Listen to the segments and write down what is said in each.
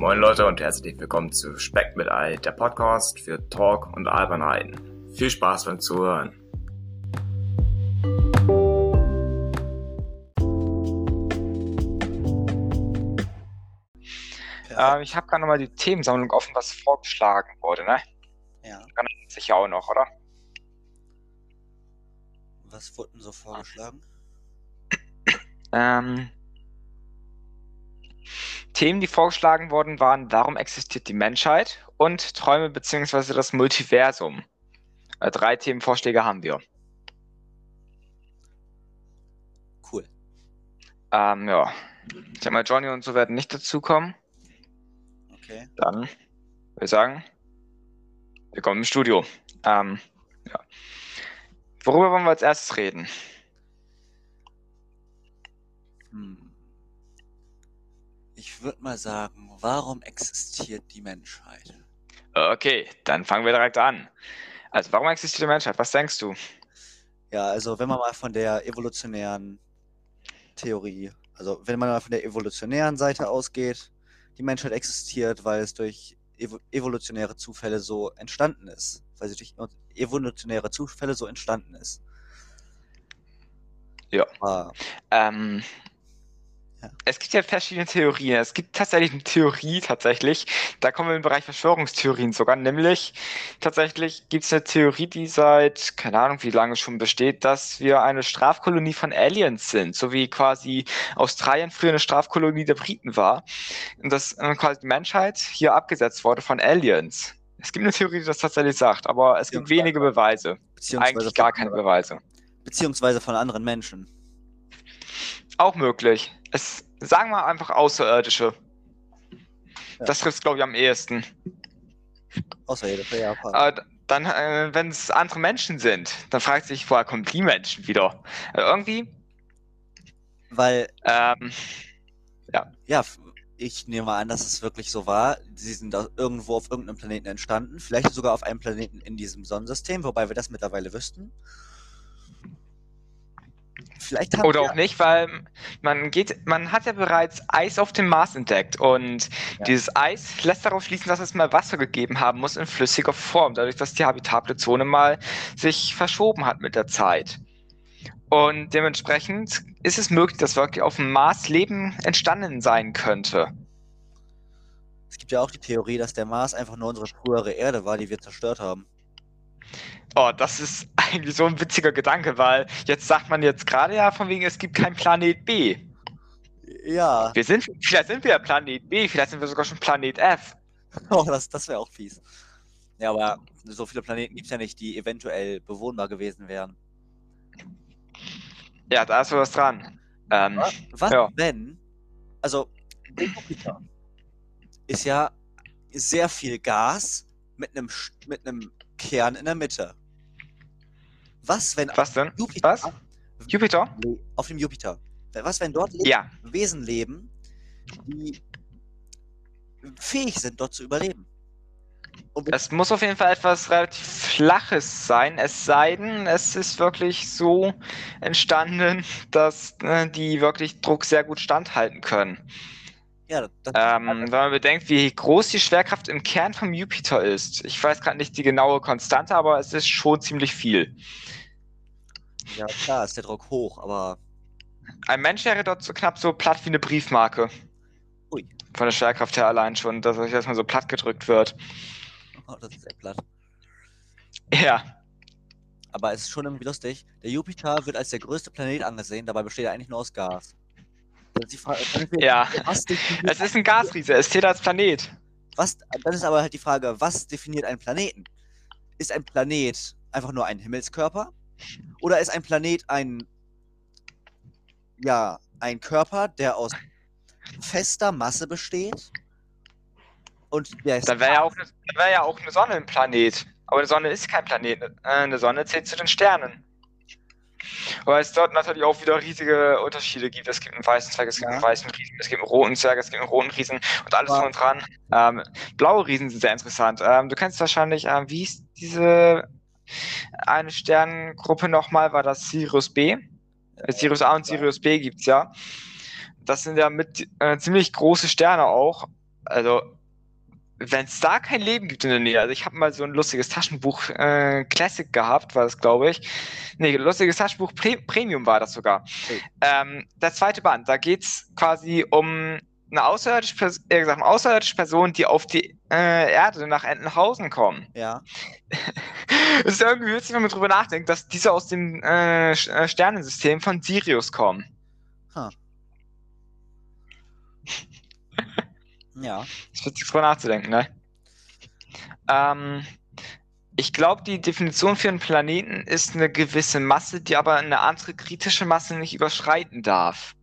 Moin Leute und herzlich willkommen zu Speck mit Ei, der Podcast für Talk und Albernheiten. Viel Spaß beim Zuhören. Ähm, ich habe gerade nochmal die Themensammlung offen, was vorgeschlagen wurde, ne? Ja. Kann sicher auch noch, oder? Was wurde denn so vorgeschlagen? Ähm, Themen, die vorgeschlagen wurden, waren, warum existiert die Menschheit und Träume bzw. das Multiversum. Äh, drei Themenvorschläge haben wir. Cool. Ähm, ja. Ich sag mal, Johnny und so werden nicht dazukommen. Okay. Dann würde ich sagen, wir kommen im Studio. Ähm, ja. Worüber wollen wir als erstes reden? Hm. Ich würde mal sagen, warum existiert die Menschheit? Okay, dann fangen wir direkt an. Also, warum existiert die Menschheit? Was denkst du? Ja, also wenn man mal von der evolutionären Theorie, also wenn man mal von der evolutionären Seite ausgeht, die Menschheit existiert, weil es durch evo evolutionäre Zufälle so entstanden ist. Weil sie durch evolutionäre Zufälle so entstanden ist. Ja. Aber, Ähm, Ja. Es gibt ja verschiedene Theorien. Es gibt tatsächlich eine Theorie, tatsächlich, da kommen wir im Bereich Verschwörungstheorien sogar, nämlich tatsächlich gibt es eine Theorie, die seit, keine Ahnung, wie lange schon besteht, dass wir eine Strafkolonie von Aliens sind, so wie quasi Australien früher eine Strafkolonie der Briten war und dass äh, quasi die Menschheit hier abgesetzt wurde von Aliens. Es gibt eine Theorie, die das tatsächlich sagt, aber es gibt wenige Beweise. beziehungsweise Eigentlich gar keine Beweise. Beziehungsweise von anderen Menschen. Auch möglich. Es sagen wir einfach Außerirdische. Ja. Das trifft glaube ich am ehesten. Außerirdische, ja. Äh, dann, äh, wenn es andere Menschen sind, dann fragt sich, woher kommen die Menschen wieder? Äh, irgendwie, Weil ähm, Ja, f- ich nehme mal an, dass es wirklich so war. Sie sind da irgendwo auf irgendeinem Planeten entstanden, vielleicht sogar auf einem Planeten in diesem Sonnensystem, wobei wir das mittlerweile wüssten. Vielleicht haben oder auch nicht, weil man geht, man hat ja bereits Eis auf dem Mars entdeckt und Ja. dieses Eis lässt darauf schließen, dass es mal Wasser gegeben haben muss in flüssiger Form, dadurch, dass die habitable Zone mal sich verschoben hat mit der Zeit. Und dementsprechend ist es möglich, dass wirklich auf dem Mars Leben entstanden sein könnte. Es gibt ja auch die Theorie, dass der Mars einfach nur unsere frühere Erde war, die wir zerstört haben. Oh, das ist eigentlich so ein witziger Gedanke, weil jetzt sagt man jetzt gerade ja von wegen, es gibt kein Planet B. Ja, Wir sind, vielleicht sind wir ja Planet B, vielleicht sind wir sogar schon Planet F. oh, das, das wäre auch fies. Ja, aber so viele Planeten gibt es ja nicht, die eventuell bewohnbar gewesen wären. Ja, da ist was dran. Ähm, Was, Ja. wenn, also Jupiter ist ja sehr viel Gas mit einem mit einem Kern in der Mitte. Was, wenn was denn? Jupiter Was? Jupiter? auf dem Jupiter, was, wenn dort Ja. Wesen leben, die fähig sind, dort zu überleben? Es muss auf jeden Fall etwas relativ Flaches sein, es sei denn, es ist wirklich so entstanden, dass äh, die wirklich Druck sehr gut standhalten können. Ja, Ähm, wenn man bedenkt, wie groß die Schwerkraft im Kern vom Jupiter ist. Ich weiß gerade nicht die genaue Konstante, aber es ist schon ziemlich viel. ja, klar ist der Druck hoch, aber Ein Mensch wäre dort so knapp so platt wie eine Briefmarke. Ui. Von der Schwerkraft her allein schon, dass er erstmal so platt gedrückt wird. oh, das ist sehr platt. Ja, Aber es ist schon irgendwie lustig. Der Jupiter wird als der größte Planet angesehen, dabei besteht er eigentlich nur aus Gas. Dann ist die Frage, dann ist die- ja. was Es ist ein Gasriese, es zählt als Planet. was, dann ist aber halt die Frage, was definiert einen Planeten? Ist ein Planet einfach nur ein Himmelskörper? Oder ist ein Planet ein, ja, ein Körper, der aus fester Masse besteht? Und der ist Dann wäre ja, auch eine- dann wär ja auch eine Sonne ein Planet. Aber eine Sonne ist kein Planet. Eine Sonne zählt zu den Sternen. Weil es dort natürlich auch wieder riesige Unterschiede gibt. Es gibt einen weißen Zwerg, es gibt Ja. einen weißen Riesen, es gibt einen roten Zwerg, es gibt einen roten Riesen und alles drum und dran. Ähm, blaue Riesen sind sehr interessant. Ähm, du kennst wahrscheinlich, ähm, wie hieß diese eine Sternengruppe nochmal? War das Sirius B? Äh, Sirius A und Sirius B gibt's ja. Das sind ja mit äh, ziemlich große Sterne auch. also wenn es da kein Leben gibt in der Nähe, also ich habe mal so ein lustiges Taschenbuch äh, Classic gehabt, war das, glaube ich. Nee, lustiges Taschenbuch Pre Premium war das sogar. Hey. Ähm, der zweite Band, da geht's quasi um eine außerirdische, Pers eher gesagt, eine außerirdische Person, die auf die äh, Erde nach Entenhausen kommen. Ja. Es ist irgendwie witzig, wenn man drüber nachdenkt, dass diese aus dem äh, äh, Sternensystem von Sirius kommen. Ja. ist witzig drüber nachzudenken, ne? Ähm, ich glaube, die Definition für einen Planeten ist eine gewisse Masse, die aber eine andere kritische Masse nicht überschreiten darf.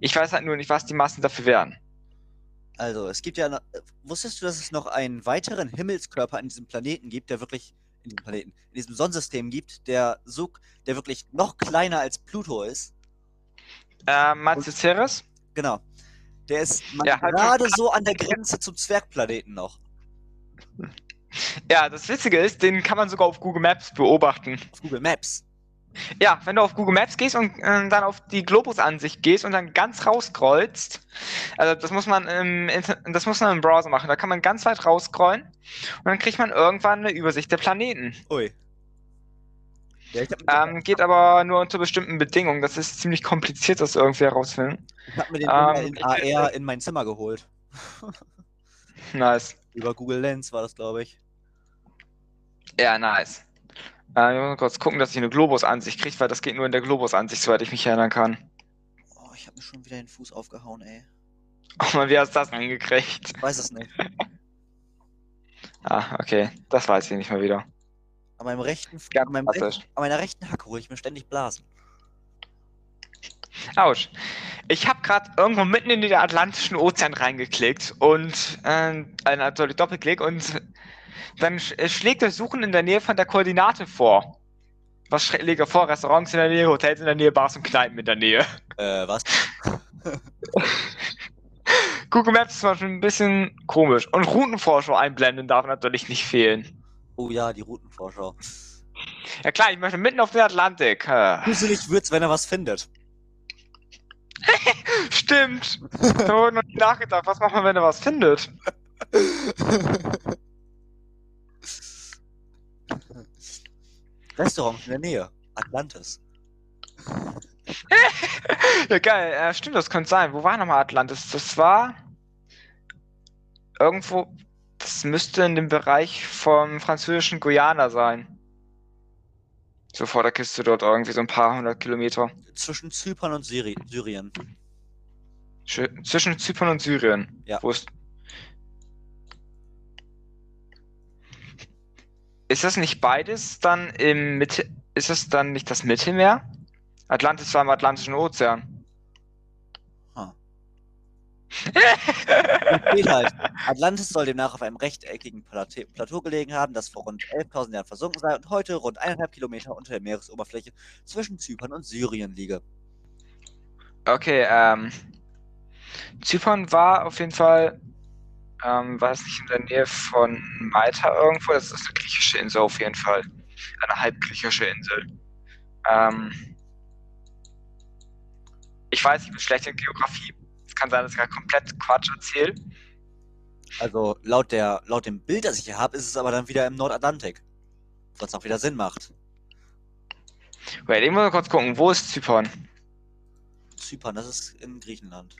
Ich weiß halt nur nicht, was die Massen dafür wären. Also, es gibt ja. noch- äh, Wusstest du, dass es noch einen weiteren Himmelskörper an diesem Planeten gibt, der wirklich. In diesem Planeten, in diesem Sonnensystem gibt, der so, der wirklich noch kleiner als Pluto ist? Ähm, du Ceres? Genau. Der ist Ja, halt- gerade so an der Grenze zum Zwergplaneten noch. Ja, das Witzige ist, den kann man sogar auf Google Maps beobachten. Auf Google Maps. Ja, wenn du auf Google Maps gehst und äh, dann auf die Globus-Ansicht gehst und dann ganz rausscrollst, also das muss man im Inter das muss man im Browser machen, da kann man ganz weit rausscrollen und dann kriegt man irgendwann eine Übersicht der Planeten. Ui. Ja, Ähm, geht aber nur unter bestimmten Bedingungen. Das ist ziemlich kompliziert, das irgendwie herauszufinden. ich hab mir den ähm, in AR in mein Zimmer geholt. Nice. Über Google Lens war das, glaube ich. Ja, nice. Äh, ich muss kurz gucken, dass ich eine Globus-Ansicht kriege, weil das geht nur in der Globus-Ansicht, soweit ich mich erinnern kann. Oh, ich habe mir schon wieder den Fuß aufgehauen, ey. Oh man, wie hast du das denn hingekriegt? Ich weiß es nicht. Ah, okay. Das weiß ich nicht mal wieder. An meinem rechten, Ja, an, meinem rechten, an meiner rechten Hacke hole ich mir ständig Blasen. Autsch. Ich habe gerade irgendwo mitten in den Atlantischen Ozean reingeklickt und äh, sorry, Doppelklick und dann sch schlägt das Suchen in der Nähe von der Koordinate vor. Was schlägt er vor? Restaurants in der Nähe, Hotels in der Nähe, Bars und Kneipen in der Nähe. Äh, was? Google Maps ist zum Beispiel ein bisschen komisch. Und Routenvorschau einblenden darf natürlich nicht fehlen. Oh ja, die Routenvorschau. Ja klar, ich möchte mitten auf den Atlantik. Gruselig wird's, wenn er was findet. stimmt. Da wurde noch nie nachgedacht. Was macht man, wenn er was findet? Restaurant in der Nähe. Atlantis. Ja, geil. Äh, stimmt, das könnte sein. Wo war nochmal Atlantis? Das war irgendwo. Das müsste in dem Bereich vom französischen Guyana sein. So vor der Küste dort irgendwie so ein paar hundert Kilometer. Zwischen Zypern und Syri Syrien. Schö- Zwischen Zypern und Syrien. Ja. Wo ist. Ist das nicht beides dann im Mitte? Ist das dann nicht das Mittelmeer? Atlantis war im Atlantischen Ozean. Steht halt. Atlantis soll demnach auf einem rechteckigen Plate Plateau gelegen haben, das vor rund 11.000 Jahren versunken sei und heute rund eineinhalb Kilometer unter der Meeresoberfläche zwischen Zypern und Syrien liege. Okay, ähm. Zypern war auf jeden Fall, ähm, war es nicht in der Nähe von Malta irgendwo? Das ist eine griechische Insel auf jeden Fall. Eine halbgriechische Insel. Ähm. Ich weiß, ich bin schlecht in Geografie. Kann sein, dass ich gerade komplett Quatsch erzähle. Also laut, der, laut dem Bild, das ich hier habe, ist es aber dann wieder im Nordatlantik. Was auch wieder Sinn macht. Wait, ich muss mal kurz gucken, wo ist Zypern? Zypern, das ist in Griechenland.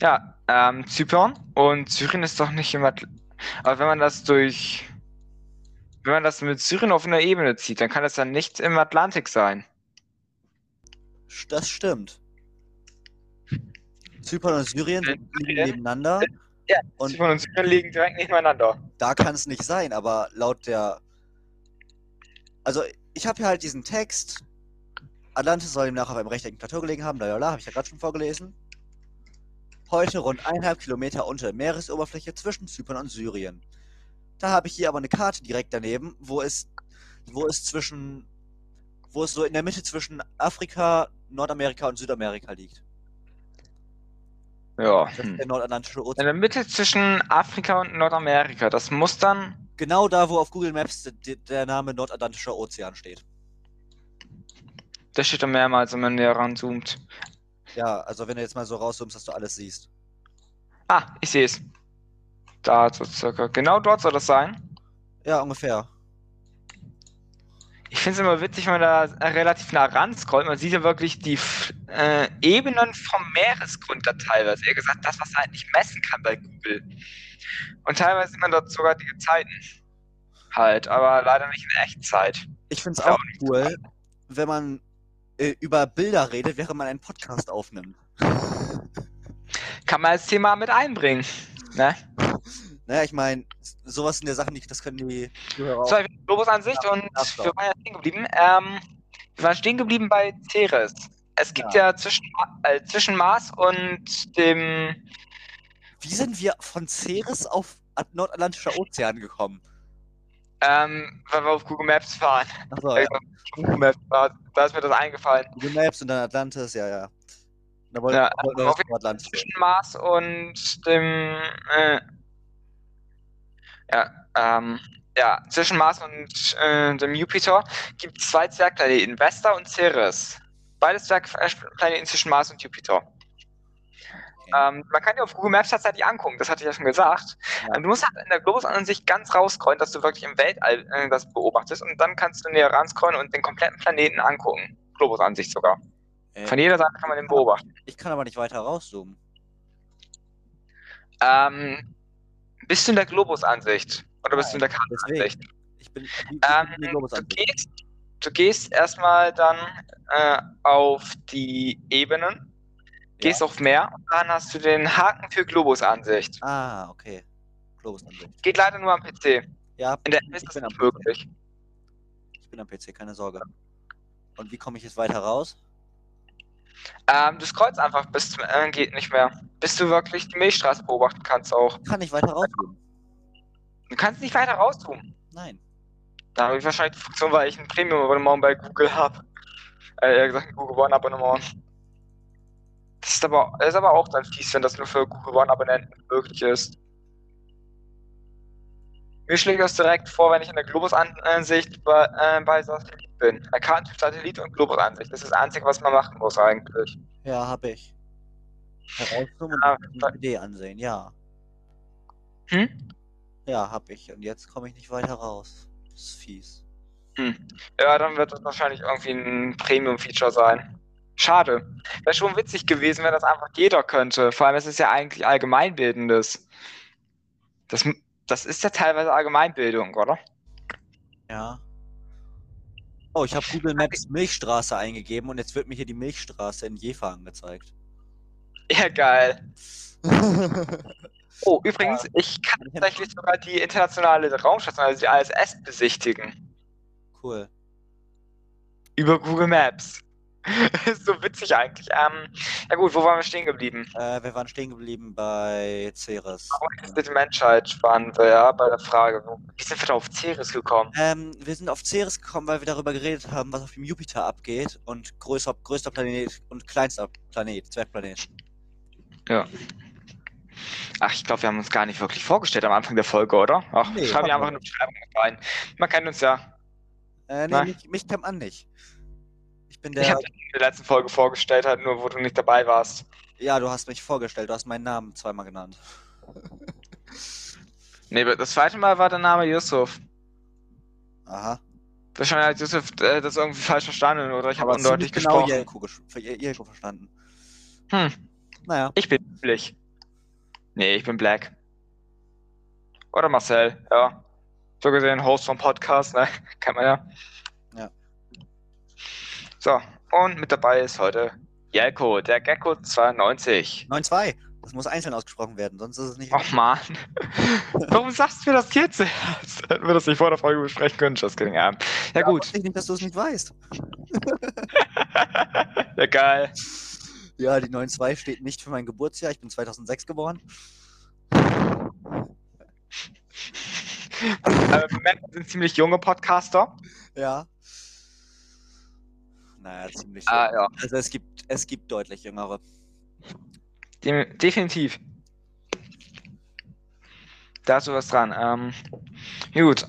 Ja, ähm, Zypern und Syrien ist doch nicht im Atl Aber wenn man das durch. Wenn man das mit Syrien auf einer Ebene zieht, dann kann das dann nicht im Atlantik sein. Das stimmt. Zypern und Syrien Äh, sind- liegen nebeneinander. Ja, Und Zypern und Syrien liegen direkt nebeneinander. da kann es nicht sein, aber laut der. Also, ich habe hier halt diesen Text. Atlantis soll demnach auf einem rechteckigen Plateau gelegen haben, lalala, habe ich ja gerade schon vorgelesen. Heute rund eineinhalb Kilometer unter der Meeresoberfläche zwischen Zypern und Syrien. Da habe ich hier aber eine Karte direkt daneben, wo es, wo es zwischen, wo es so in der Mitte zwischen Afrika, Nordamerika und Südamerika liegt. Ja. Das ist der Nordatlantische In Ozean. der Mitte zwischen Afrika und Nordamerika. Das muss dann. Genau da, wo auf Google Maps der, der Name Nordatlantischer Ozean steht. Das steht da mehrmals, wenn man näher ranzoomt. Ja, also wenn du jetzt mal so rauszoomst, dass du alles siehst. Ah, ich sehe es. Da so circa. Genau dort soll das sein. Ja, ungefähr. Ich finde es immer witzig, wenn man da relativ nah ran scrollt. Man sieht ja wirklich die äh, Ebenen vom Meeresgrund da teilweise. Eher gesagt, das, was man halt nicht messen kann bei Google. Und teilweise sieht man dort sogar die Gezeiten. Halt, aber leider nicht in Echtzeit. Ich finde es Ja, auch cool, wenn man äh, über Bilder redet, während man einen Podcast aufnimmt. Kann man als Thema mit einbringen. Ne? Naja, ich meine, sowas sind ja Sachen, die, das können die Zuhörer. So, Globusansicht und Ach, wir waren ja stehen geblieben. Ähm, wir waren stehen geblieben bei Ceres. Es gibt ja, zwischen, äh, zwischen Mars und dem Wie sind wir von Ceres auf At- Nordatlantischer Ozean gekommen? Ähm, weil wir auf Google Maps fahren. Achso, Ja. ja. Google Maps, da, da ist mir das eingefallen. Google Maps und dann Atlantis, ja, ja. Da wollten Ja, wir auf Atlantis. Zwischen Mars und dem, äh, ja, ähm, ja, zwischen Mars und äh, dem Jupiter gibt es zwei Zwergplaneten, Vesta und Ceres. Beide Zwergplaneten zwischen Mars und Jupiter. Ähm, man kann ja auf Google Maps tatsächlich angucken, das hatte ich ja schon gesagt. Ja. Du musst halt in der Globusansicht ganz rausscrollen, dass du wirklich im Weltall äh, das beobachtest und dann kannst du näher ranscrollen und den kompletten Planeten angucken. Globusansicht sogar. Äh, Von jeder Seite kann man den beobachten. ich kann aber nicht weiter rauszoomen. Ähm, bist du in der Globusansicht? Oder bist du in der. Kartenansicht? Ich bin, wie, wie Ähm, bin die du, Globusansicht? gehst, du gehst erstmal dann äh, auf die Ebenen, gehst auf Meer und dann hast du den Haken für Globusansicht. Ah, okay. Globusansicht. Geht leider nur am PC. Ja, In der ich App ist das bin nicht PC. möglich. Ich bin am PC, keine Sorge. Und wie komme ich jetzt weiter raus? Ähm, du scrollst einfach bis zum äh, geht nicht mehr. Bis du wirklich die Milchstraße beobachten kannst auch. Kann ich weiter rauszoomen? Du kannst nicht weiter raus tun. Nein. Da habe ich wahrscheinlich die Funktion, weil ich ein Premium-Abonnement bei Google habe. Äh, eher gesagt, ein Google One-Abonnement. Das ist aber, das ist aber auch dann fies, wenn das nur für Google One-Abonnenten möglich ist. Mir schlägt das direkt vor, wenn ich in der Globus-Ansicht bei, äh, bei Bin. Erkannt Satellit und Globus-Ansicht. Das ist das Einzige, was man machen muss eigentlich. Ja, habe ich. Herauszoomen Ah, und die Idee ansehen, ja. Hm? Ja, habe ich. Und jetzt komme ich nicht weiter raus. Das ist fies. Hm. Ja, dann wird das wahrscheinlich irgendwie ein Premium-Feature sein. Schade. Wäre schon witzig gewesen, wenn das einfach jeder könnte. Vor allem, es ist ja eigentlich allgemeinbildendes. Das, das ist ja teilweise Allgemeinbildung, oder? Ja. Oh, ich habe Google Maps Milchstraße eingegeben und jetzt wird mir hier die Milchstraße in Jever angezeigt. Ja, geil. Oh, übrigens, ich kann tatsächlich sogar die internationale Raumstation, also die ISS, besichtigen. cool. Über Google Maps. ist so witzig eigentlich. Ähm, ja gut, wo waren wir stehen geblieben? Äh, wir waren stehen geblieben bei Ceres. Warum existiert die Menschheit? Waren wir ja bei der Frage. Wie sind wir da auf Ceres gekommen? Ähm, wir sind auf Ceres gekommen, weil wir darüber geredet haben, was auf dem Jupiter abgeht und größer, größter Planet und kleinster Planet, Zwergplanet. Ja. Ach, ich glaube, wir haben uns gar nicht wirklich vorgestellt am Anfang der Folge, oder? Ach, Nee, schreibe ich haben einfach wir eine Beschreibung rein. Man kennt uns ja. Äh, nee, mich, mich kennt man nicht. Ich bin Ich der. habe dich in der letzten Folge vorgestellt, halt nur, wo du nicht dabei warst. Ja, du hast mich vorgestellt, du hast meinen Namen zweimal genannt. Nee, das zweite Mal war der Name Yusuf. Aha. Wahrscheinlich hat Yusuf äh, das irgendwie falsch verstanden oder ich habe undeutlich genau gesprochen. Jelko, ges Jelko verstanden. Hm, Naja. ich bin üblich. Nee, ich bin Black. Oder Marcel, ja. So gesehen, Host vom Podcast, ne? Kennt man. Ja. So, und mit dabei ist heute Jelko, der Gecko 92. 9-2. Das muss einzeln ausgesprochen werden, sonst ist es nicht. Och man. Warum sagst du mir das jetzt? Hätten wir das nicht vor der Folge besprechen können? Just kidding. Ja, ja gut. ich nicht, dass du es nicht weißt. ja, geil. Ja, die 9-2 steht nicht für mein Geburtsjahr. Ich bin 2006 geboren. Aber Moment, wir sind ziemlich junge Podcaster. Ja. Naja, ziemlich. Ah, ja. Also es gibt, es gibt deutlich jüngere. Dem, definitiv. Da hast du was dran. Ähm, gut.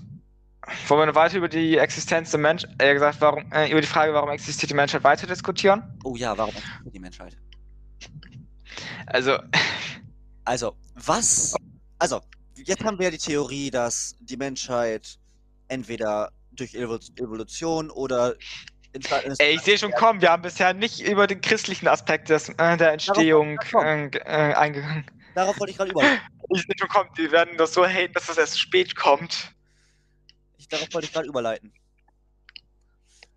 Wollen wir noch weiter über die Existenz der Menschheit, äh, gesagt, warum, äh, über die Frage, warum existiert die Menschheit weiter diskutieren? Oh ja, warum existiert die Menschheit? Also, Also, was. Also, jetzt haben wir ja die Theorie, dass die Menschheit entweder durch Evo- Evolution oder ist. Ey, ich sehe schon kommen, wir haben bisher nicht über den christlichen Aspekt des, äh, der Entstehung äh, äh, eingegangen. Darauf wollte ich gerade überleiten. Ich sehe schon kommen, die werden das so haten, dass das erst spät kommt. Ich, darauf wollte ich gerade überleiten.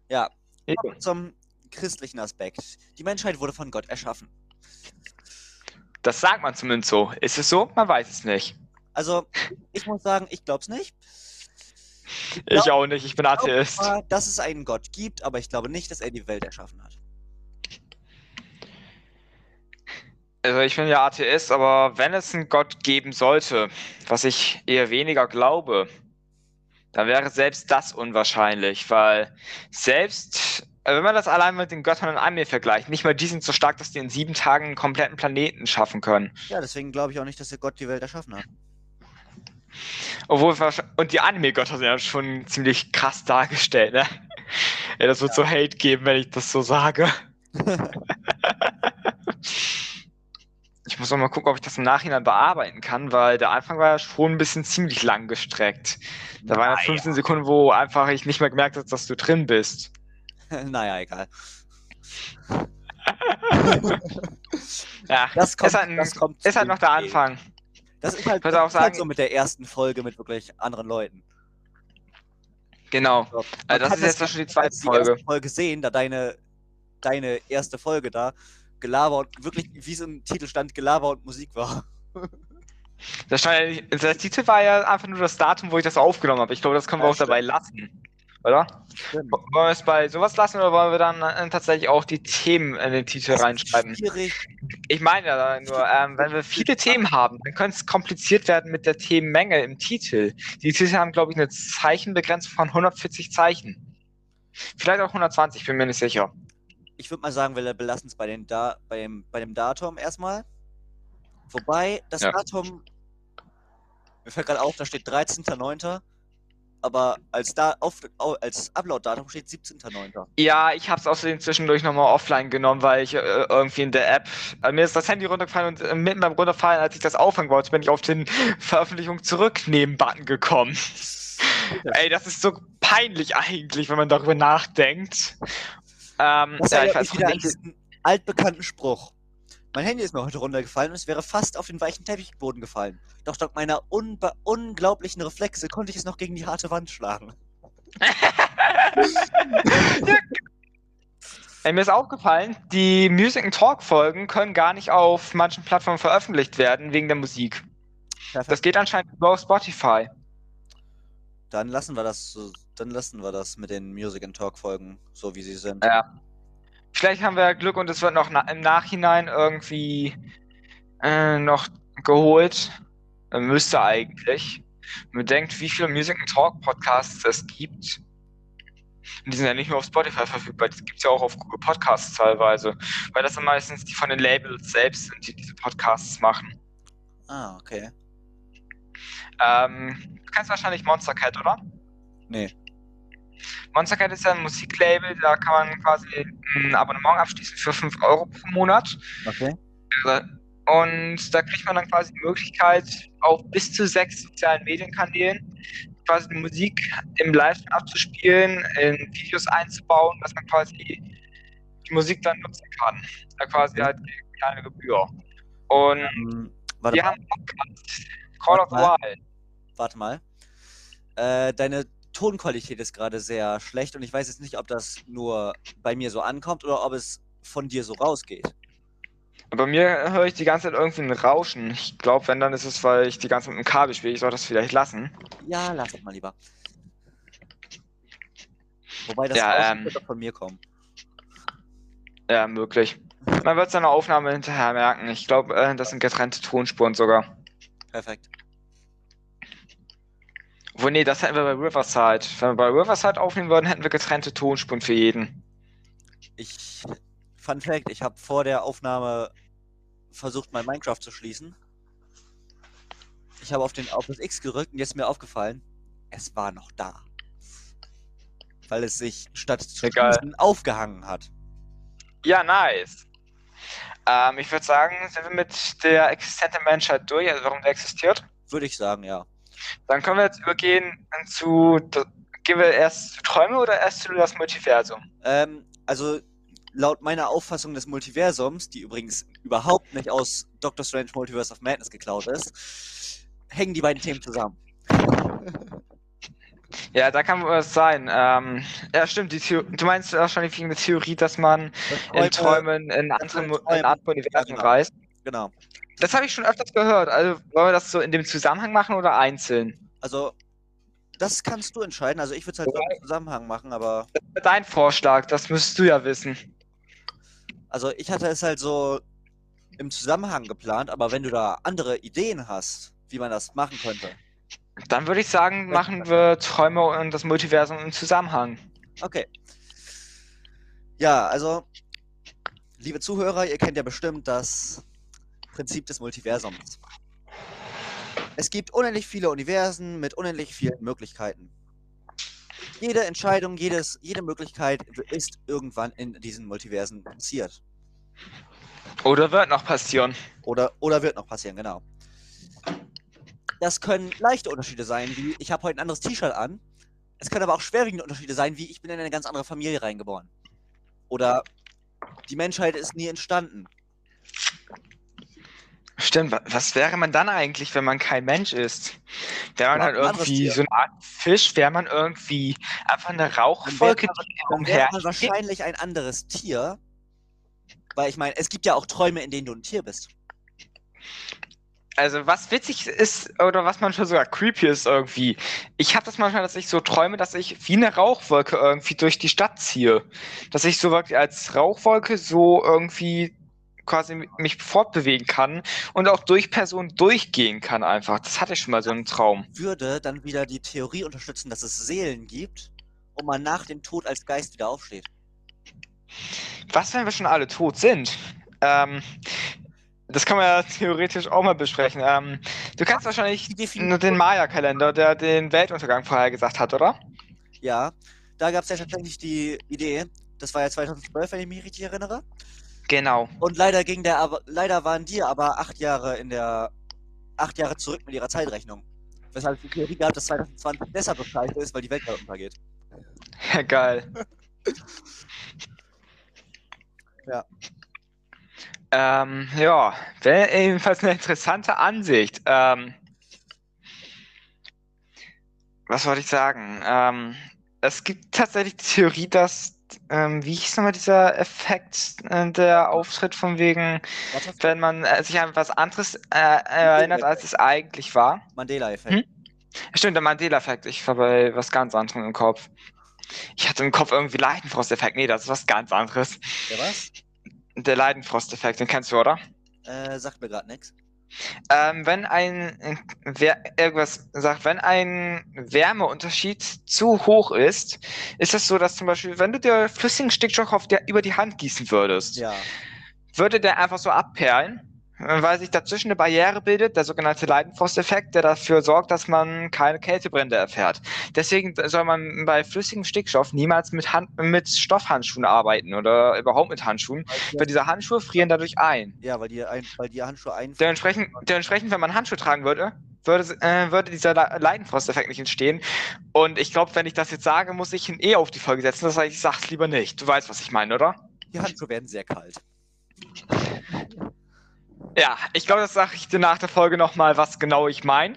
Ja, wir zum christlichen Aspekt. Die Menschheit wurde von Gott erschaffen. Das sagt man zumindest so. Ist es so? Man weiß es nicht. Also, ich muss sagen, ich glaube es nicht. Ich glaub- auch nicht, ich bin Ich glaube Atheist. zwar, dass es einen Gott gibt, aber ich glaube nicht, dass er die Welt erschaffen hat. Also ich bin ja Atheist, aber wenn es einen Gott geben sollte, was ich eher weniger glaube, dann wäre selbst das unwahrscheinlich, weil selbst, äh, wenn man das allein mit den Göttern in Anime vergleicht, nicht mal die sind so stark, dass die in sieben Tagen einen kompletten Planeten schaffen können. Ja, deswegen glaube ich auch nicht, dass der Gott die Welt erschaffen hat. Obwohl, und die Anime-Götter sind ja schon ziemlich krass dargestellt, ne? Ja, das wird so Hate geben, wenn ich das so sage. Ich muss auch mal gucken, ob ich das im Nachhinein bearbeiten kann, weil der Anfang war ja schon ein bisschen ziemlich lang gestreckt. Da waren ja 15 Sekunden, wo einfach ich nicht mehr gemerkt habe, dass du drin bist. naja, egal. Ja, Das kommt, ist halt, ein, das kommt ist halt noch der. Anfang. Das ist halt, das auch ist halt sagen- so mit der ersten Folge mit wirklich anderen Leuten. Genau. So. Man das ist jetzt schon die zweite die Folge. erste Folge sehen, da deine, deine erste Folge da Gelaber und wirklich, wie es im Titel stand, Gelaber und Musik war. Das, der Titel war ja einfach nur das Datum, wo ich das aufgenommen habe. Ich glaube, das können wir Ja, auch dabei lassen. Oder? Stimmt. Wollen wir es bei sowas lassen oder wollen wir dann äh, tatsächlich auch die Themen in den Titel reinschreiben? Schwierig. Ich meine ja nur, ähm, wenn wir viele Themen haben, dann könnte es kompliziert werden mit der Themenmenge im Titel. Die Titel haben, glaube ich, eine Zeichenbegrenzung von 140 Zeichen. Vielleicht auch 120, bin mir nicht sicher. Ich würde mal sagen, wir belassen es bei, den da bei, dem, bei dem Datum erstmal. Wobei, das Ja. Datum, mir fällt gerade auf, da steht 13.09., aber als, da, auf, au- als Upload-Datum steht 17.09. Ja, ich habe es außerdem zwischendurch nochmal offline genommen, weil ich äh, irgendwie in der App, äh, mir ist das Handy runtergefallen und äh, mitten beim Runterfallen, als ich das aufhängen wollte, bin ich auf den Veröffentlichung zurücknehmen-Button gekommen. Ey, das ist so peinlich eigentlich, wenn man darüber nachdenkt. Ähm, Das ja, ich erinnert weiß wieder nicht. altbekannten Spruch. Mein Handy ist mir heute runtergefallen und es wäre fast auf den weichen Teppichboden gefallen. Doch dank meiner unglaublichen Reflexe konnte ich es noch gegen die harte Wand schlagen. Ey, mir ist aufgefallen, die Music and Talk Folgen können gar nicht auf manchen Plattformen veröffentlicht werden wegen der Musik. Perfekt. Das geht anscheinend über Spotify. Dann lassen wir das dann lassen wir das mit den Music and Talk Folgen so wie sie sind. Ja. Vielleicht haben wir Glück und es wird noch na im Nachhinein irgendwie äh, noch geholt. Äh, müsste eigentlich. Man denkt, wie viele Music and Talk Podcasts es gibt. Und die sind ja nicht nur auf Spotify verfügbar, die gibt es ja auch auf Google Podcasts teilweise. Weil das sind meistens die von den Labels selbst sind, die diese Podcasts machen. Ah, okay. Ähm, du kennst wahrscheinlich Monster Cat, oder? Nee. Monster Cat ist ja ein Musiklabel, da kann man quasi ein Abonnement abschließen für 5 Euro pro Monat. Okay. Und da kriegt man dann quasi die Möglichkeit, auf bis zu sechs sozialen Medienkanälen quasi die Musik im Livestream abzuspielen, in Videos einzubauen, dass man quasi die Musik dann nutzen kann. Da quasi halt keine Gebühr. Und Ähm, wir mal, haben Podcast, Call of the Warte Wild. warte mal. Äh, deine Tonqualität ist gerade sehr schlecht und ich weiß jetzt nicht, ob das nur bei mir so ankommt oder ob es von dir so rausgeht. Bei mir höre ich die ganze Zeit irgendwie ein Rauschen. Ich glaube, wenn, dann ist es, weil ich die ganze Zeit mit dem Kabel spiele. Ich soll das vielleicht lassen. Ja, lass es mal lieber. Wobei das Ja, Rauschen ähm, von mir kommen. Ja, möglich. Man wird seine Aufnahme hinterher merken. Ich glaube, äh, das sind getrennte Tonspuren sogar. Perfekt. Wo, nee, das hätten wir bei Riverside. Wenn wir bei Riverside aufnehmen würden, hätten wir getrennte Tonspuren für jeden. Ich. Fun Fact: Ich habe vor der Aufnahme versucht, mein Minecraft zu schließen. Ich habe auf, den, auf das X gerückt und jetzt ist mir aufgefallen, es war noch da. Weil es sich statt zu schließen aufgehangen hat. Ja, nice. Ähm, ich würde sagen, sind wir mit der Existenz der Menschheit durch, also warum der existiert. Würde ich sagen, ja. Dann können wir jetzt übergehen zu. Gehen wir erst zu Träume oder erst zu das Multiversum? Ähm, also laut meiner Auffassung des Multiversums, die übrigens überhaupt nicht aus Doctor Strange Multiverse of Madness geklaut ist, hängen die beiden Themen zusammen. Ja, da kann was sein. Ähm, ja, stimmt. Du meinst wahrscheinlich wegen der Theorie, dass man Träume- in Träumen in andere, in andere Universen genau. reist. Genau. Das habe ich schon öfters gehört. Also wollen wir das so in dem Zusammenhang machen oder einzeln? Also, das kannst du entscheiden. Also, ich würde es halt so im Zusammenhang machen, aber. Dein Vorschlag, das müsstest du ja wissen. Also, ich hatte es halt so im Zusammenhang geplant, aber wenn du da andere Ideen hast, wie man das machen könnte. Dann würde ich sagen, machen wir Träume und das Multiversum im Zusammenhang. Okay. Ja, also, liebe Zuhörer, ihr kennt ja bestimmt das Prinzip des Multiversums. Es gibt unendlich viele Universen mit unendlich vielen Möglichkeiten. Jede Entscheidung, jedes, jede Möglichkeit ist irgendwann in diesen Multiversen passiert. Oder wird noch passieren. Oder, oder wird noch passieren, genau. Das können leichte Unterschiede sein, wie ich habe heute ein anderes T-Shirt an. Es können aber auch schwerwiegende Unterschiede sein, wie ich bin in eine ganz andere Familie reingeboren. Oder die Menschheit ist nie entstanden. Stimmt, wa- was wäre man dann eigentlich, wenn man kein Mensch ist? Wäre man halt irgendwie so eine Art Fisch? Wäre man irgendwie einfach eine Rauchwolke, die wäre man umher... wahrscheinlich ein anderes Tier. Weil ich meine, es gibt ja auch Träume, in denen du ein Tier bist. Also was witzig ist, oder was manchmal sogar creepy ist irgendwie. Ich habe das manchmal, dass ich so träume, dass ich wie eine Rauchwolke irgendwie durch die Stadt ziehe. Dass ich so wirklich als Rauchwolke so irgendwie quasi mi- mich fortbewegen kann und auch durch Personen durchgehen kann einfach. Das hatte ich schon mal so einen Traum. Würde dann wieder die Theorie unterstützen, dass es Seelen gibt und man nach dem Tod als Geist wieder aufsteht. Was, wenn wir schon alle tot sind? Ähm, das kann man ja theoretisch auch mal besprechen. Ähm, du kennst wahrscheinlich nur den Maya-Kalender, der den Weltuntergang vorhergesagt hat, oder? Ja, da gab es ja tatsächlich die Idee, das war ja 2012, wenn ich mich richtig erinnere. Genau. Und leider ging der leider waren die aber acht Jahre in der, acht Jahre zurück mit ihrer Zeitrechnung. Weshalb es die Theorie gab, dass 2020 deshalb so scheiße ist, weil die Welt gerade untergeht. Geil. Ja. Ähm, ja, wäre ebenfalls eine interessante Ansicht. Ähm, was wollte ich sagen? Ähm, es gibt tatsächlich die Theorie, dass, ähm, wie hieß nochmal dieser Effekt, äh, der auftritt von wegen, wenn man äh, sich an was anderes äh, erinnert, als es eigentlich war. Mandela-Effekt. Hm? Stimmt, der Mandela-Effekt. Ich war bei was ganz anderem im Kopf. Ich hatte im Kopf irgendwie Leidenfrost-Effekt. Nee, das ist was ganz anderes. Der was? Der Leidenfrost-Effekt, den kennst du, oder? Äh, sagt mir gerade nichts. Ähm, wenn ein äh, wer, irgendwas sagt, wenn ein Wärmeunterschied zu hoch ist, ist es so, dass zum Beispiel, wenn du dir flüssigen Stickstoff auf der, über die Hand gießen würdest, Ja. würde der einfach so abperlen, weil sich dazwischen eine Barriere bildet, der sogenannte Leidenfrost-Effekt, der dafür sorgt, dass man keine Kältebrände erfährt. Deswegen soll man bei flüssigem Stickstoff niemals mit, Hand, mit Stoffhandschuhen arbeiten oder überhaupt mit Handschuhen, weil diese Handschuhe frieren dadurch ein. Ja, weil die, ein, weil die Handschuhe ein. Dementsprechend, dementsprechend, wenn man Handschuhe tragen würde, würde, äh, würde dieser Le- Leidenfrost-Effekt nicht entstehen. Und ich glaube, wenn ich das jetzt sage, muss ich ihn eh auf die Folge setzen. Das heißt, ich sag's lieber nicht. Du weißt, was ich meine, oder? Die Handschuhe werden sehr kalt. Ja, ich glaube, das sage ich dir nach der Folge nochmal, was genau ich meine.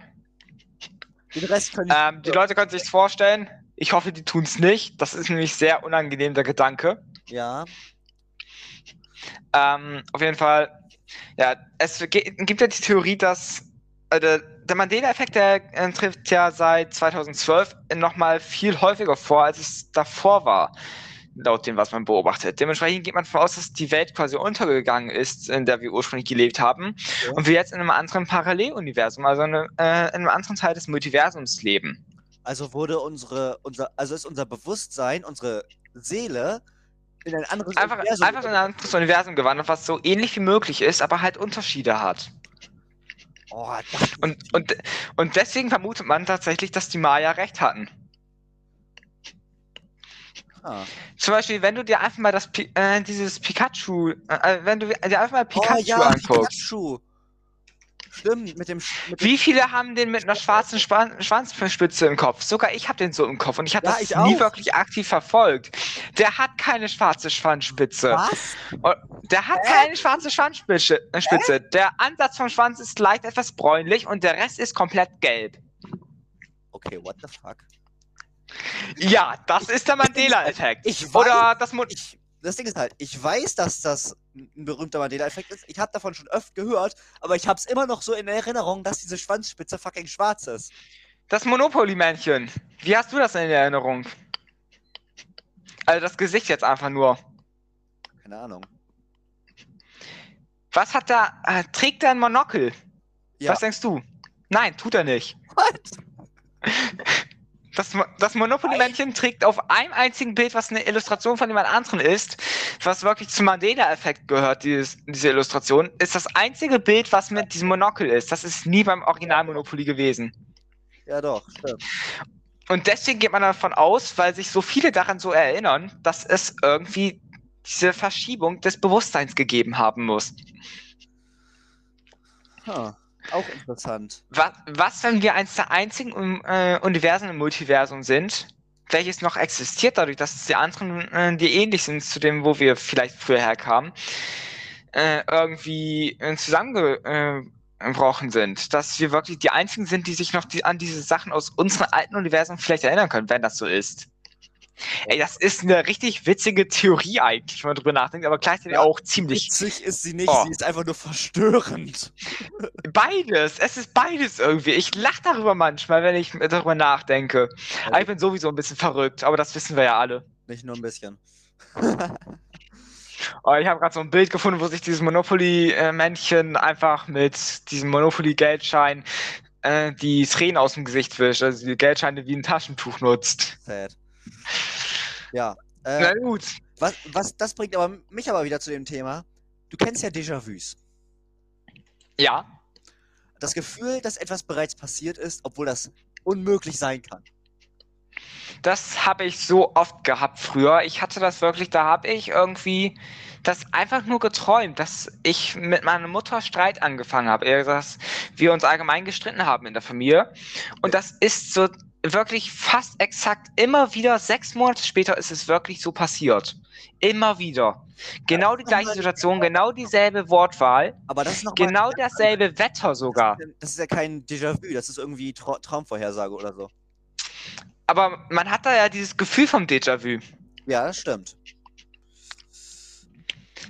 Den Rest können. Ähm, die Leute können sich's vorstellen. Ich hoffe, die tun's nicht. Das ist nämlich sehr unangenehm, der Gedanke. ja. Ähm, auf jeden Fall, ja, es gibt ja die Theorie, dass äh, der, der Mandela-Effekt, der äh, trifft ja seit 2012 nochmal viel häufiger vor, als es davor war, laut dem, was man beobachtet. Dementsprechend geht man davon aus, dass die Welt quasi untergegangen ist, in der wir ursprünglich gelebt haben, Ja. und wir jetzt in einem anderen Paralleluniversum, also in, einem, äh, in einem anderen Teil des Multiversums leben. Also wurde unsere, unser, also ist unser Bewusstsein, unsere Seele in ein anderes Einfach, Universum einfach in ein anderes Universum gewandert, was so ähnlich wie möglich ist, aber halt Unterschiede hat. Oh, Und, und, und deswegen vermutet man tatsächlich, dass die Maya recht hatten. Ah. Zum Beispiel, wenn du dir einfach mal das äh, dieses Pikachu, äh, wenn du dir einfach mal Pikachu oh ja, anguckst. Pikachu. Stimmt, mit dem, mit Wie viele haben den mit einer schwarzen Span Schwanzspitze im Kopf? Sogar ich habe den so im Kopf und ich habe Ja, das ich nie auch. wirklich aktiv verfolgt. Der hat keine schwarze Schwanzspitze. Was? Der hat Hä? keine schwarze Schwanzspitze. äh. Der Ansatz vom Schwanz ist leicht etwas bräunlich und der Rest ist komplett gelb. Okay, what the fuck? Ja, das ist der Mandela-Effekt. Ich weiß- Oder das Mo Ich, das Ding ist halt, ich weiß, dass das ein berühmter Mandela-Effekt ist. Ich habe davon schon öfter gehört, aber ich habe es immer noch so in Erinnerung, dass diese Schwanzspitze fucking schwarz ist. das Monopoly-Männchen. Wie hast du das in Erinnerung? Also das Gesicht jetzt einfach nur. Keine Ahnung. Was hat der? Äh, trägt er ein Monokel? Ja. Was denkst du? Nein, tut er nicht. What? Das, das Monopoly-Männchen trägt auf einem einzigen Bild, was eine Illustration von jemand anderen ist, was wirklich zum Mandela-Effekt gehört, dieses, diese Illustration, ist das einzige Bild, was mit diesem Monokel ist. Das ist nie beim Original Monopoly gewesen. Ja, doch, stimmt. Und deswegen geht man davon aus, weil sich so viele daran so erinnern, dass es irgendwie diese Verschiebung des Bewusstseins gegeben haben muss. Huh. Auch interessant. Was, was, wenn wir eins der einzigen um, äh, Universen im Multiversum sind, welches noch existiert, dadurch, dass es die anderen, äh, die ähnlich sind zu dem, wo wir vielleicht früher herkamen, äh, irgendwie äh, zusammengebrochen sind. Dass wir wirklich die einzigen sind, die sich noch die, an diese Sachen aus unseren alten Universen vielleicht erinnern können, wenn das so ist. Ey, das ist eine richtig witzige Theorie eigentlich, wenn man drüber nachdenkt, aber gleichzeitig Ja, auch ziemlich Witzig ist sie nicht, Oh. sie ist einfach nur verstörend. Beides, es ist beides irgendwie. Ich lache darüber manchmal, wenn ich darüber nachdenke. Aber ich bin sowieso ein bisschen verrückt, aber das wissen wir ja alle. Nicht nur ein bisschen. Oh, ich habe gerade so ein Bild gefunden, wo sich dieses Monopoly-Männchen einfach mit diesem Monopoly-Geldschein äh, die Tränen aus dem Gesicht wischt, also die Geldscheine wie ein Taschentuch nutzt. Sad. Ja. Na Äh, gut. was, was, das bringt aber mich aber wieder zu dem Thema. Du kennst ja Déjà-vus. Ja. Das Gefühl, dass etwas bereits passiert ist, obwohl das unmöglich sein kann. Das habe ich so oft gehabt früher. Ich hatte das wirklich, da habe ich irgendwie das einfach nur geträumt, dass ich mit meiner Mutter Streit angefangen habe. Dass wir uns allgemein gestritten haben in der Familie. Und das ist so wirklich fast exakt immer wieder, sechs Monate später ist es wirklich so passiert. Immer wieder. Genau die gleiche Situation, genau dieselbe Wortwahl, Aber das ist noch genau dasselbe Wetter sogar. Das ist ja kein Déjà-vu, das ist irgendwie Tra Traumvorhersage oder so. Aber man hat da ja dieses Gefühl vom Déjà-vu. Ja, das stimmt.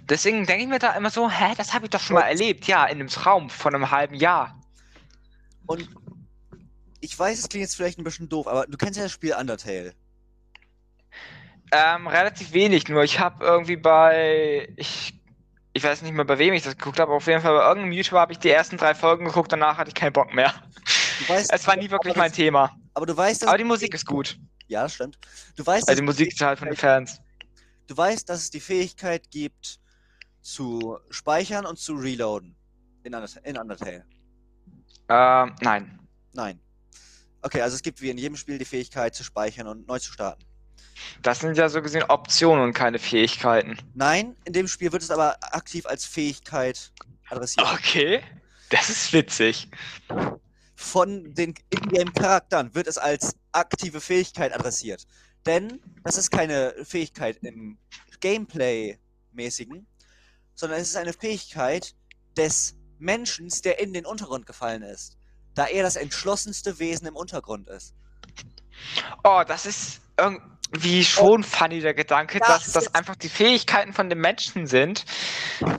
Deswegen denke ich mir da immer so, hä, das habe ich doch schon mal erlebt. Ja, in einem Traum von einem halben Jahr. Und ich weiß, es klingt jetzt vielleicht ein bisschen doof, aber du kennst ja das Spiel Undertale. Ähm, relativ wenig, nur ich habe irgendwie bei, ich, ich weiß nicht mehr, bei wem ich das geguckt habe, aber auf jeden Fall bei irgendeinem YouTuber habe ich die ersten drei Folgen geguckt, danach hatte ich keinen Bock mehr. Weißt, Es war nie wirklich mein das- Thema. Aber du weißt, dass Aber die Musik ist gut. Ja, stimmt. Du weißt, Also die dass, Musik ist halt von den Fans. du weißt, dass es die Fähigkeit gibt, zu speichern und zu reloaden. In Undertale. Ähm, nein. Nein. Okay, also es gibt wie in jedem Spiel die Fähigkeit zu speichern und neu zu starten. Das sind ja so gesehen Optionen und keine Fähigkeiten. Nein, in dem Spiel wird es aber aktiv als Fähigkeit adressiert. Okay. Das ist witzig. Von den Ingame-Charakteren wird es als aktive Fähigkeit adressiert. Denn das ist keine Fähigkeit im Gameplay-mäßigen, sondern es ist eine Fähigkeit des Menschen, der in den Untergrund gefallen ist. Da er das entschlossenste Wesen im Untergrund ist. Oh, das ist irgendwie schon funny, der Gedanke, Ja, dass das einfach die Fähigkeiten von den Menschen sind,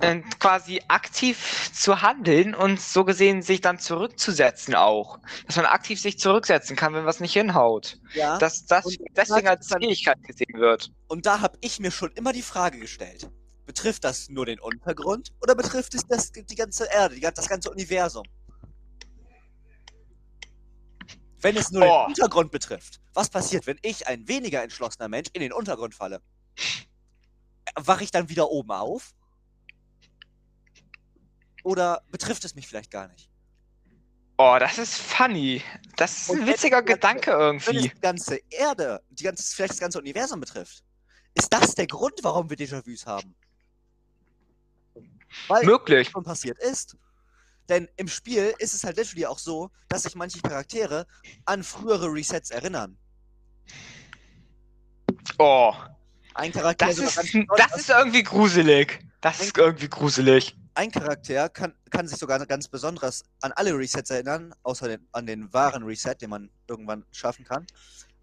äh, quasi aktiv zu handeln und so gesehen sich dann zurückzusetzen auch. Dass man aktiv sich zurücksetzen kann, wenn was nicht hinhaut. Ja. Dass das Und- deswegen als Fähigkeit gesehen wird. Und da habe ich mir schon immer die Frage gestellt. Betrifft das nur den Untergrund oder betrifft es das, die ganze Erde, das ganze Universum? Wenn es nur Oh. den Untergrund betrifft, was passiert, wenn ich, ein weniger entschlossener Mensch, in den Untergrund falle? Wache ich dann wieder oben auf? Oder betrifft es mich vielleicht gar nicht? Oh, das ist funny. Das ist Und ein wenn witziger ganze- Gedanke Wenn es irgendwie. die ganze Erde, die ganze, vielleicht das ganze Universum betrifft, ist das der Grund, warum wir Déjà-vus haben? Weil Möglich. schon passiert ist. Denn im Spiel ist es halt literally auch so, dass sich manche Charaktere an frühere Resets erinnern. Oh, Ein Charakter, das ist, das ist irgendwie gruselig. Das ist irgendwie gruselig. ein Charakter kann, kann sich sogar ganz besonders an alle Resets erinnern, außer den, an den wahren Reset, den man irgendwann schaffen kann.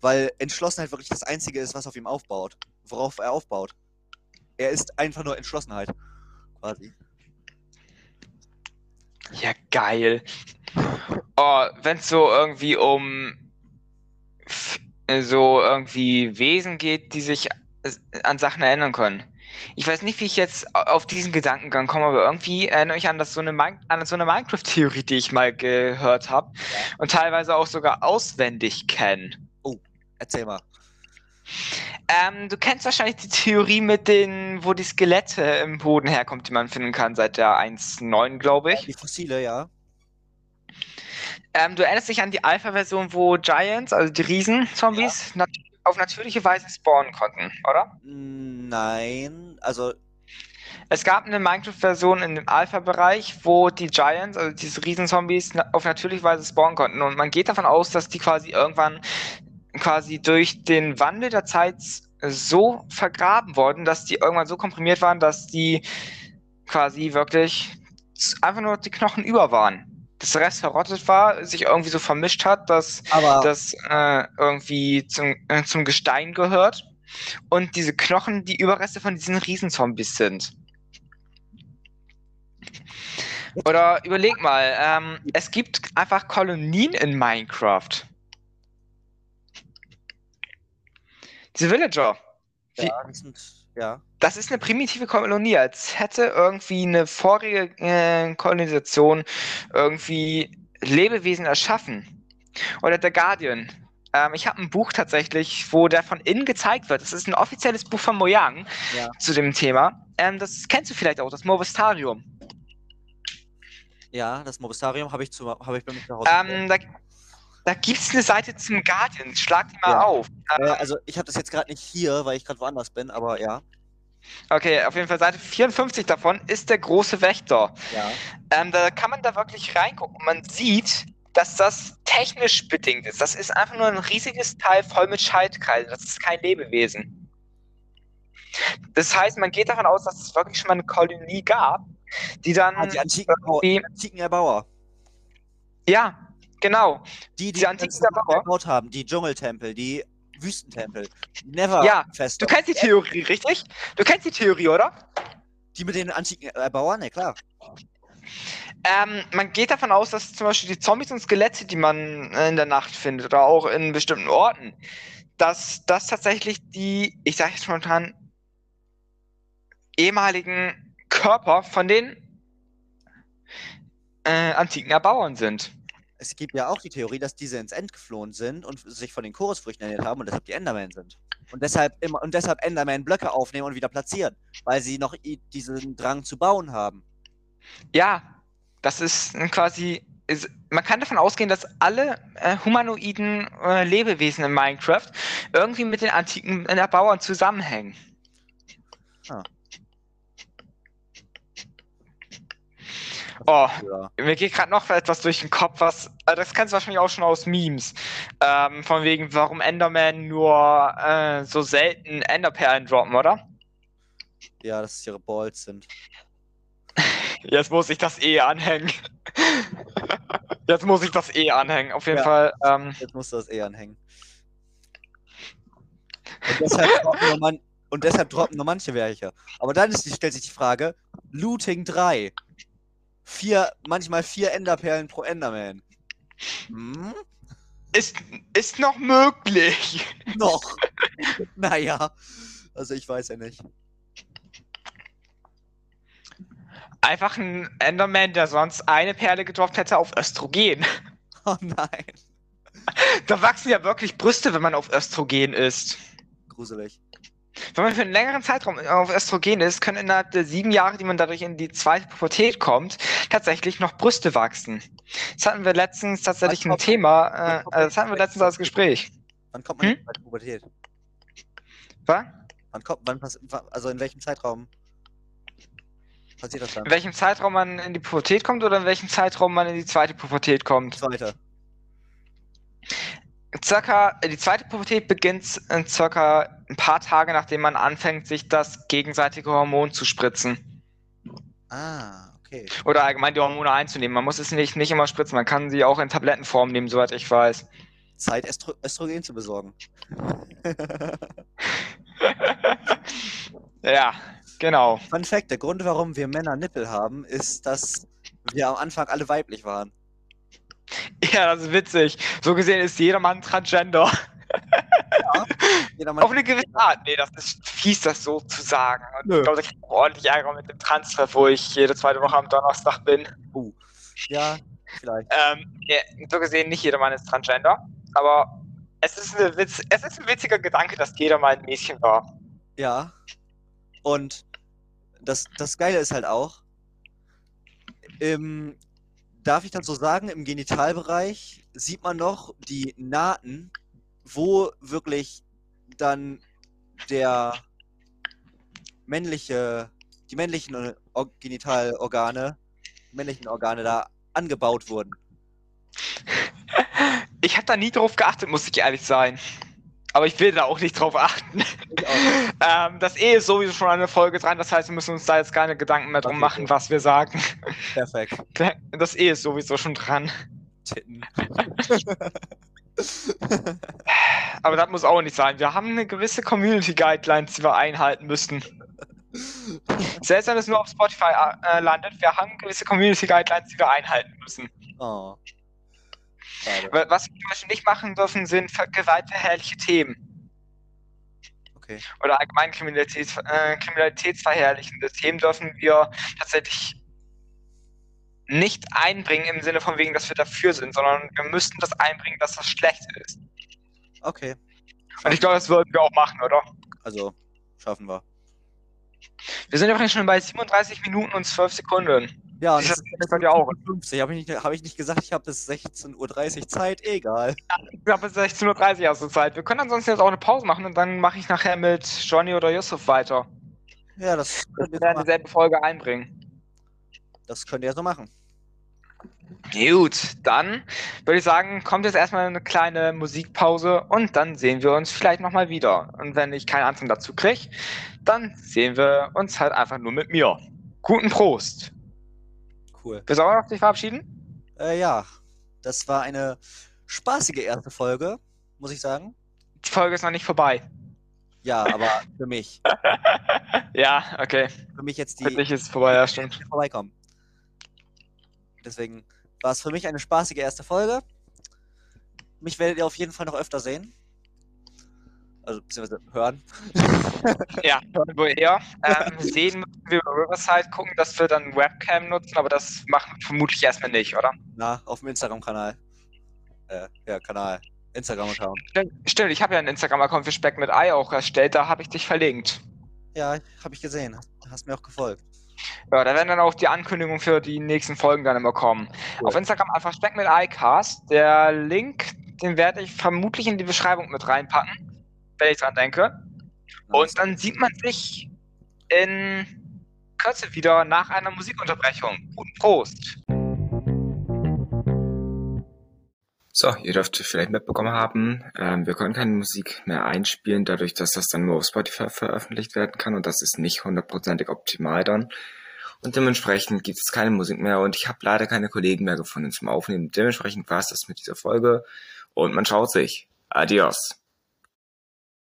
Weil Entschlossenheit wirklich das Einzige ist, was auf ihm aufbaut. Worauf er aufbaut. Er ist einfach nur Entschlossenheit. Quasi. Ja, geil. Oh, wenn es so irgendwie um f- so irgendwie Wesen geht, die sich äh, an Sachen erinnern können. Ich weiß nicht, wie ich jetzt au- auf diesen Gedankengang komme, aber irgendwie erinnere ich an das so eine, an so eine Minecraft-Theorie, die ich mal gehört habe und teilweise auch sogar auswendig kenne. Erzähl mal. Ähm, du kennst wahrscheinlich die Theorie mit den, wo die Skelette im Boden herkommt, die man finden kann seit der 1.9, glaube ich. Die Fossile, ja. Ähm, du erinnerst dich an die Alpha-Version, wo Giants, also die Riesen-Zombies, nat auf natürliche Weise spawnen konnten, oder? Nein, also Es gab eine Minecraft-Version in dem Alpha-Bereich, wo die Giants, also diese Riesenzombies, na auf natürliche Weise spawnen konnten. Und man geht davon aus, dass die quasi irgendwann quasi durch den Wandel der Zeit so vergraben wurden, dass die irgendwann so komprimiert waren, dass die quasi wirklich einfach nur die Knochen über waren. Das Rest verrottet war, sich irgendwie so vermischt hat, dass aber das äh, irgendwie zum, äh, zum Gestein gehört und diese Knochen die Überreste von diesen Riesenzombies sind. Oder überleg mal, ähm, es gibt einfach Kolonien in Minecraft. Diese Villager, ja, das sind, ja. das ist eine primitive Kolonie, als hätte irgendwie eine vorige äh, Kolonisation irgendwie Lebewesen erschaffen. Oder der Guardian. Ähm, ich habe ein Buch tatsächlich, wo der von innen gezeigt wird. Das ist ein offizielles Buch von Mojang Ja. zu dem Thema. Ähm, das kennst du vielleicht auch, das Movistarium. Ja, das Mobistarium habe ich, zu- hab ich bei mir zu Hause. Ähm, da da gibt es eine Seite zum Guardian. Schlag die mal Ja. auf. äh, also ich habe das jetzt gerade nicht hier, weil ich gerade woanders bin, aber ja. Okay, auf jeden Fall Seite 54 davon ist der große Wächter. Ja. Ähm, da kann man da wirklich reingucken. Man sieht, dass das technisch bedingt ist. Das ist einfach nur ein riesiges Teil voll mit Schaltkreisen. Das ist kein Lebewesen. Das heißt, man geht davon aus, dass es wirklich schon mal eine Kolonie gab, die dann Ah, die antiken, die antiken Erbauer. ja, genau. Die, die Die antiken gebaut haben. Die Dschungeltempel, die Wüstentempel. Never Ja, Fest. Du kennst die Theorie, richtig? Du kennst die Theorie, oder? Die mit den antiken Erbauern? Ne, klar. Ähm, man geht davon aus, dass zum Beispiel die Zombies und Skelette, die man in der Nacht findet oder auch in bestimmten Orten, dass das tatsächlich die, ich sage jetzt spontan, ehemaligen Körper von den äh, antiken Erbauern sind. Es gibt ja auch die Theorie, dass diese ins End geflohen sind und sich von den Chorusfrüchten ernährt haben und deshalb die Endermen sind. Und deshalb immer und deshalb Enderman Blöcke aufnehmen und wieder platzieren, weil sie noch diesen Drang zu bauen haben. Ja, das ist äh, quasi. Man kann davon ausgehen, dass alle äh, humanoiden äh, Lebewesen in Minecraft irgendwie mit den antiken Erbauern zusammenhängen. Ah. Oh, Ja. mir geht gerade noch etwas durch den Kopf, was. äh, Das kennst du wahrscheinlich auch schon aus Memes. Ähm, von wegen, warum Enderman nur äh, so selten Enderperlen droppen, oder? ja, dass es ihre Balls sind. Jetzt muss ich das eh anhängen. Jetzt muss ich das eh anhängen. Auf jeden Ja. Fall. Ähm, Jetzt musst du das eh anhängen. Und deshalb droppen nur, man und deshalb droppen nur manche welche. Aber dann ist, stellt sich die Frage: Looting 3. Vier, manchmal vier Enderperlen pro Enderman. Hm? ist, ist noch möglich. Noch. naja. Also ich weiß ja nicht. Einfach ein Enderman, der sonst eine Perle gedroppt hätte, auf Östrogen. Oh nein. Da wachsen ja wirklich Brüste, wenn man auf Östrogen ist. Gruselig. Wenn man für einen längeren Zeitraum auf Östrogen ist, können innerhalb der sieben Jahre, die man dadurch in die zweite Pubertät kommt, tatsächlich noch Brüste wachsen. Das hatten wir letztens tatsächlich ein Thema, äh, äh, das hatten wir letztens als Gespräch. Wann kommt man Hm? in die Pubertät? Was? Wann kommt, wann also in welchem Zeitraum passiert das dann? In welchem Zeitraum man in die Pubertät kommt oder in welchem Zeitraum man in die zweite Pubertät kommt? Zweite. Circa, die zweite Pubertät beginnt in circa ein paar Tage, nachdem man anfängt, sich das gegenseitige Hormon zu spritzen. Ah, okay. Oder allgemein die Hormone einzunehmen. Man muss es nicht, nicht immer spritzen, man kann sie auch in Tablettenform nehmen, soweit ich weiß. Zeit, Estro Östrogen zu besorgen. ja, genau. Fun Fact: Der Grund, warum wir Männer Nippel haben, ist, dass wir am Anfang alle weiblich waren. Ja, das ist witzig. So gesehen ist jeder Mann Transgender. Ja, jeder Auf eine gewisse Art. Nee, das ist fies, das so zu sagen. Und Nö. ich glaube, da kriege ich ordentlich Ärger mit dem Transtreff, wo ich jede zweite Woche am Donnerstag bin. Ja, vielleicht. Ähm, ja, so gesehen, nicht jeder Mann ist Transgender. Aber es ist, eine Witz, es ist ein witziger Gedanke, dass jeder mal ein Mädchen war. Ja. Und das, das Geile ist halt auch, im, darf ich das so sagen, im Genitalbereich sieht man noch die Nahten, wo wirklich dann der männliche, die männlichen Or Genitalorgane, männlichen Organe da angebaut wurden. Ich habe da nie drauf geachtet, muss ich ehrlich sein. Aber ich will da auch nicht drauf achten. Ähm, das E ist sowieso schon eine Folge dran, das heißt, wir müssen uns da jetzt keine Gedanken mehr drum machen, was wir sagen. Perfekt. Das E ist sowieso schon dran. Titten. Aber das muss auch nicht sein. Wir haben eine gewisse Community Guidelines, die wir einhalten müssen. Selbst wenn es nur auf Spotify äh, landet, wir haben gewisse Community Guidelines, die wir einhalten müssen. Oh. Wa- Was wir zum Beispiel nicht machen dürfen, sind ver- gewaltverherrliche Themen. Okay. Oder allgemein Kriminalitäts, äh, kriminalitätsverherrlichende Themen dürfen wir tatsächlich nicht einbringen im Sinne von wegen, dass wir dafür sind, sondern wir müssten das einbringen, dass das schlecht ist. Okay. Und ich glaube, das würden wir auch machen, oder? Also, schaffen wir. Wir sind übrigens schon bei 37 Minuten und 12 Sekunden. Ja, das ist dir auch? 50. Habe ich, nicht- hab ich nicht gesagt, ich habe bis 16.30 Uhr Zeit? Egal. Ich glaube, bis 16.30 Uhr hast du Zeit. Wir können ansonsten jetzt auch eine Pause machen und dann mache ich nachher mit Johnny oder Yusuf weiter. Ja, das könnt, ihr Wir machen. dieselbe Folge einbringen. das könnt ihr so machen. Gut, dann würde ich sagen, kommt jetzt erstmal eine kleine Musikpause und dann sehen wir uns vielleicht nochmal wieder. Und wenn ich keinen Anfang dazu kriege, dann sehen wir uns halt einfach nur mit mir. Guten Prost. Cool. Willst du auch noch dich verabschieden? Äh, ja, das war eine spaßige erste Folge, muss ich sagen. Die Folge ist noch nicht vorbei. Ja, aber für mich. ja, okay. Für mich jetzt die Für dich ist es vorbei, ja, stimmt. vorbeikommen. Deswegen war es für mich eine spaßige erste Folge. Mich werdet ihr auf jeden Fall noch öfter sehen. Also, beziehungsweise hören. Ja, woher? Ähm, sehen müssen wir über Riverside gucken, dass wir dann Webcam nutzen, aber das machen wir vermutlich erstmal nicht, oder? Na, auf dem Instagram-Kanal. Äh, ja, Kanal. Instagram-Account. Stimmt, stimmt ich habe ja einen Instagram-Account für Speck mit Ei auch erstellt, da habe ich dich verlinkt. Ja, habe ich gesehen. Hast mir auch gefolgt. Ja, da werden dann auch die Ankündigungen für die nächsten Folgen dann immer kommen. Cool. Auf Instagram einfach Speck mit iCast. Der Link, den werde ich vermutlich in die Beschreibung mit reinpacken, wenn ich dran denke. Und dann sieht man sich in Kürze wieder nach einer Musikunterbrechung. Guten Prost! So, ihr dürft vielleicht mitbekommen haben, ähm, wir können keine Musik mehr einspielen, dadurch, dass das dann nur auf Spotify veröffentlicht werden kann und das ist nicht hundertprozentig optimal dann. Und dementsprechend gibt es keine Musik mehr und ich habe leider keine Kollegen mehr gefunden zum Aufnehmen. Dementsprechend war es das mit dieser Folge und man schaut sich. Adios.